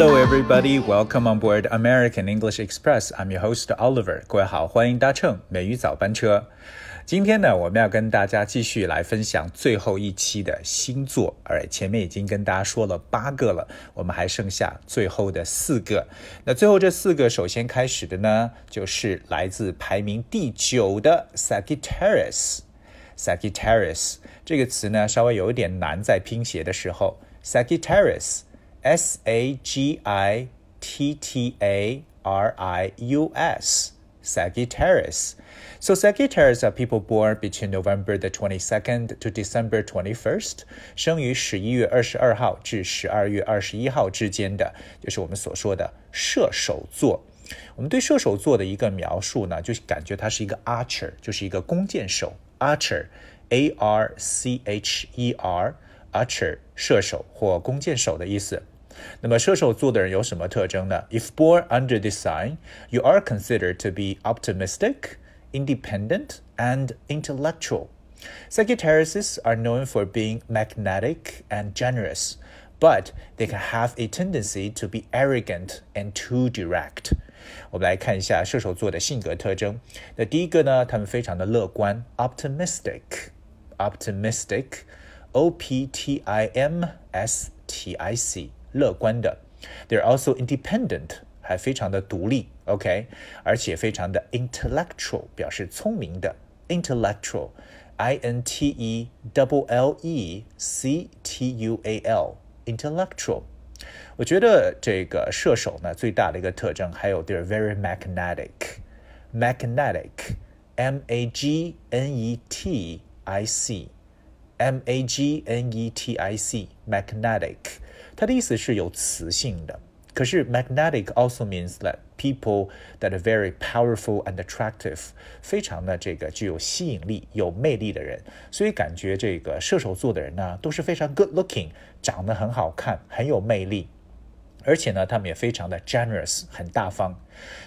Hello, everybody. Welcome on board American English Express. I'm your host Oliver. 各位好，欢迎搭乘美语早班车。今天呢，我们要跟大家继续来分享最后一期的星座。而前面已经跟大家说了八个了，我们还剩下最后的四个。那最后这四个，首先开始的呢，就是来自排名第九的 Sagittarius。Sagittarius 这个词呢，稍微有一点难，在拼写的时候，Sagittarius。S A G I T T A R I U S. Sagittarius. So Sagittarius are people born between November the 22nd to December 21st，生于十一月二十二号至十二月二十一号之间的，就是我们所说的射手座。我们对射手座的一个描述呢，就是感觉它是一个 archer，就是一个弓箭手，archer，A R C H E R，archer 射手或弓箭手的意思。 那么射手座的人有什么特征呢？If born under this sign, you are considered to be optimistic, independent, and intellectual. Sagittariuses are known for being magnetic and generous, but they can have a tendency to be arrogant and too direct. 我们来看一下射手座的性格特征。那第一个呢，他们非常的乐观，optimistic，optimistic，O P T I M S T I C。 乐观的，they're also independent，还非常的独立，OK，而且非常的 intellectual，表示聪明的 intellectual，I N T E double L E C T U A L，intellectual。我觉得这个射手呢，最大的一个特征还有 they're very magnetic，magnetic，M A G N E T I C，M A G N E T I C，magnetic。 它的意思是有磁性的。可是 magnetic also means that people that are very powerful and attractive，非常的这个具有吸引力、有魅力的人。所以感觉这个射手座的人呢，都是非常 good looking，长得很好看，很有魅力。而且呢，他们也非常的 generous，很大方。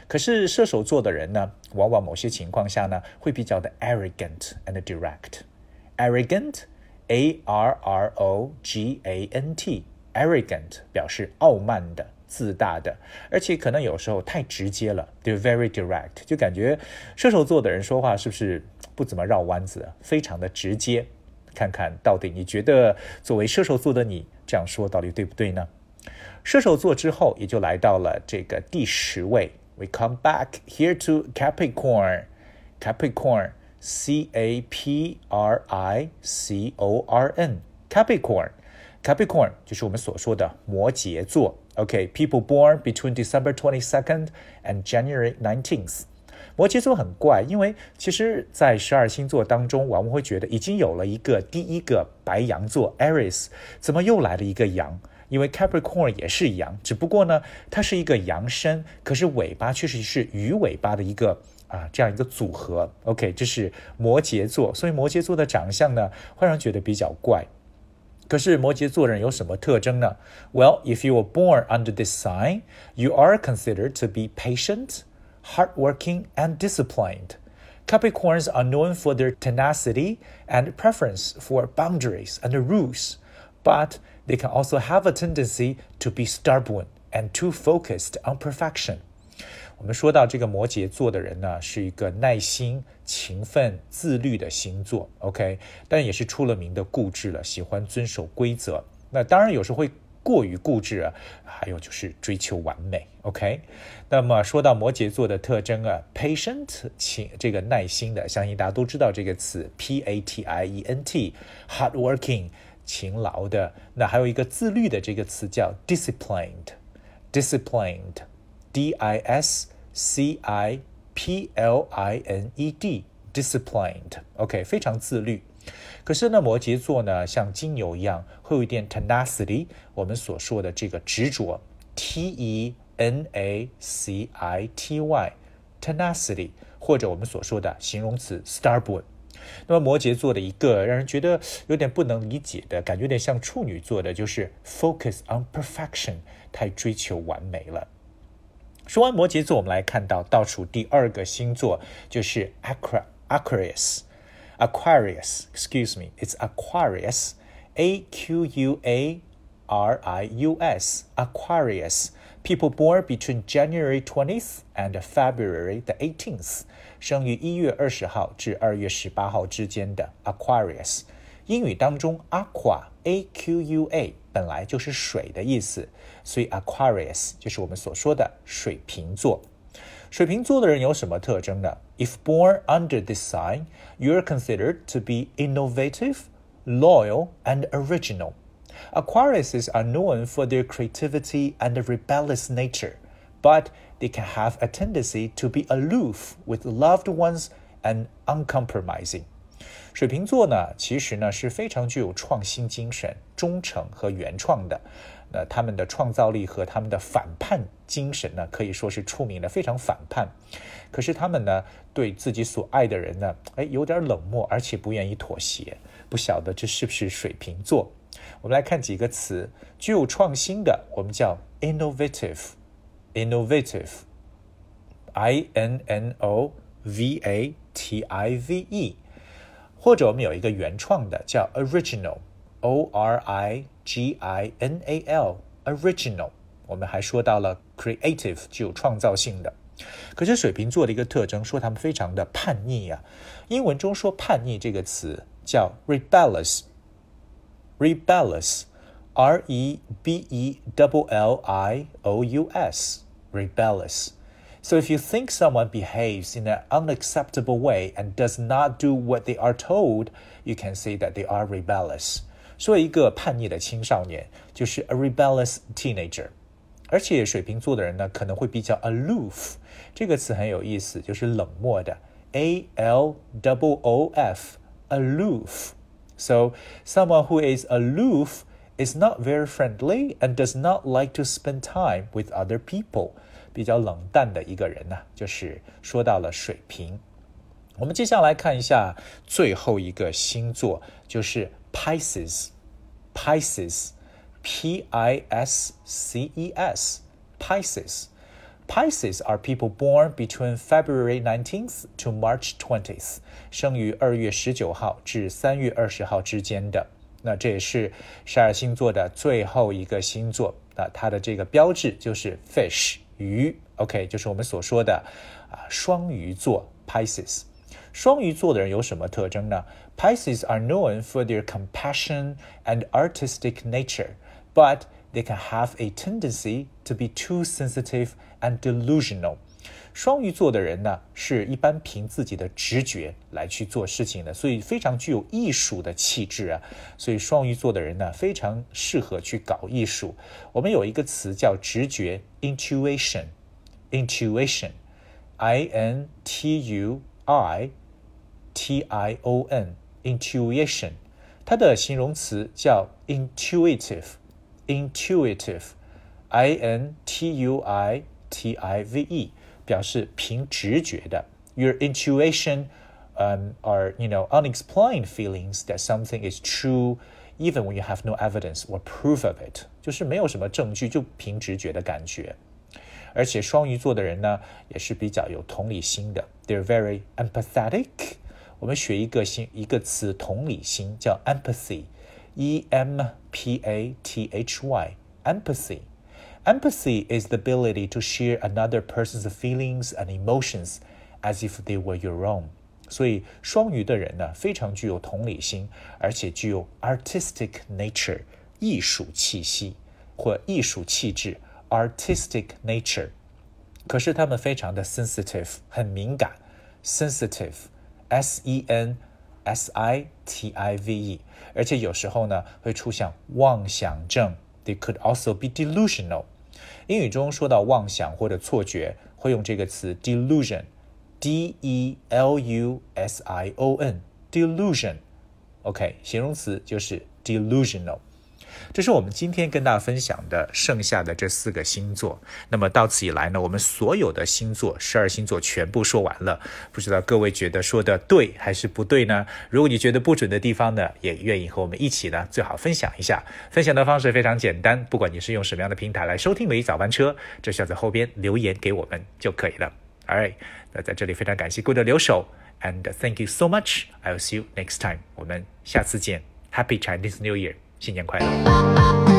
可是射手座的人呢，往往某些情况下呢，会比较的 arrogant and direct。arrogant，A R R O G A N T。 arrogant 表示傲慢的、自大的，而且可能有时候太直接了，they're very direct，就感觉射手座的人说话是不是不怎么绕弯子，非常的直接。看看到底你觉得作为射手座的你这样说到底对不对呢？射手座之后也就来到了这个第十位，we come back here to Capricorn，Capricorn，C A P R I C O R N，Capricorn。Capricorn Capricorn 就是我们所说的摩羯座。OK，people、born between December twenty second and January nineteenth。摩羯座很怪，因为其实，在十二星座当中，往往会觉得已经有了一个第一个白羊座 Aries，怎么又来了一个羊？因为 Capricorn 也是羊，只不过呢，它是一个羊身，可是尾巴确实是鱼尾巴的一个啊这样一个组合。OK，这是摩羯座，所以摩羯座的长相呢，会让人觉得比较怪。可是摩羯座人有什么特征呢？Well, if you were born under this sign, you are considered to be patient, hardworking, and disciplined. Capricorns are known for their tenacity and preference for boundaries and rules, but they can also have a tendency to be stubborn and too focused on perfection. 我们说到这个摩羯座的人呢，是一个耐心、勤奋、自律的星座，OK，但也是出了名的固执了，喜欢遵守规则。那当然有时候会过于固执啊，还有就是追求完美，OK。那么说到摩羯座的特征啊，patient，勤这个耐心的，相信大家都知道这个词，P-A-T-I-E-N-T，hardworking，勤劳的。那还有一个自律的这个词叫 disciplined，disciplined。D I S C I P L I N E D，disciplined，OK，非常自律。可是呢，摩羯座呢，像金牛一样，会有一点 tenacity，我们所说的这个执着，T E N A C I T Y，tenacity，或者我们所说的形容词 stubborn。那么摩羯座的一个让人觉得有点不能理解的感觉，有点像处女座的，就是 focus on perfection，太追求完美了。说完摩羯座，我们来看到倒数第二个星座就是 Aquarius。Aquarius，excuse me，it's Aquarius，A Q U A R I U S，Aquarius。 People born between January 20th and February the 18th，生于一月二十号至二月十八号之间的 Aquarius。 英语当中，aqua a q u a 本来就是水的意思，所以 Aquarius 就是我们所说的水瓶座。水瓶座的人有什么特征呢？If born under this sign, you are considered to be innovative, loyal, and original. Aquariuses are known for their creativity and rebellious nature, but they can have a tendency to be aloof with loved ones and uncompromising. 水瓶座呢，其实呢是非常具有创新精神、忠诚和原创的。那他们的创造力和他们的反叛精神呢，可以说是出名的，非常反叛。可是他们呢，对自己所爱的人呢，哎，有点冷漠，而且不愿意妥协。不晓得这是不是水瓶座？我们来看几个词，具有创新的，我们叫 innovative，innovative，i n n o v a t i v e。或者我们有一个原创的叫 original，o r i g i n a l，original。我们还说到了 creative，具有创造性的。可是水瓶座的一个特征，说他们非常的叛逆呀。英文中说叛逆这个词叫 rebellious，rebellious，r e b e l l i o u s，rebellious。So if you think someone behaves in an unacceptable way and does not do what they are told, you can say that they are rebellious. 说一个叛逆的青少年就是 a rebellious teenager。而且水瓶座的人呢，可能会比较 aloof，这个词很有意思，就是冷漠的，a l o o f，aloof。So someone who is aloof is not very friendly and does not like to spend time with other people. 比较冷淡的一个人呢，就是说到了水瓶。我们接下来看一下最后一个星座，就是 Pisces，Pisces，P I S C E S，Pisces。Pisces are people born between February 19th to March 20th，生于二月十九号至三月二十号之间的。那这也是十二星座的最后一个星座。那它的这个标志就是 fish。鱼，OK，就是我们所说的啊双鱼座 Pisces。双鱼座的人有什么特征呢？Pisces are known for their compassion and artistic nature, but they can have a tendency to be too sensitive and delusional. 双鱼座的人呢，是一般凭自己的直觉来去做事情的，所以非常具有艺术的气质啊。所以双鱼座的人呢，非常适合去搞艺术。我们有一个词叫直觉 （intuition），intuition，i n t u i t i o n，intuition，它的形容词叫 intuitive，intuitive，i n t u i t i v e。表示凭直觉的，your intuition um, are you know unexplained feelings that something is true even when you have no evidence or proof of it，就是没有什么证据就凭直觉的感觉。而且双鱼座的人呢，也是比较有同理心的，they're very empathetic。我们学一个新一个词，同理心叫 empathy，e m p a t h y，empathy。 Empathy is the ability to share another person's feelings and emotions as if they were your own。所以双鱼的人呢，非常具有同理心，而且具有 artistic nature 艺术气息或艺术气质 artistic nature。可是他们非常的 sensitive，很敏感，sensitive，s e n s i t i v e，而且有时候呢会出现妄想症。 They could also be delusional。英语中说到妄想或者错觉，会用这个词 delusion，d e l u s i o n，delusion。OK，形容词就是 delusional。 这是我们今天跟大家分享的剩下的这四个星座。那么到此以来呢，我们所有的星座，十二星座全部说完了。不知道各位觉得说的对还是不对呢？如果你觉得不准的地方呢，也愿意和我们一起呢，最好分享一下。分享的方式非常简单，不管你是用什么样的平台来收听《每日早班车》，只需要在后边留言给我们就可以了。All right，那在这里非常感谢各位的留守，and thank you so much. I'll see you next time. 我们下次见。Happy Chinese New Year！新年快乐！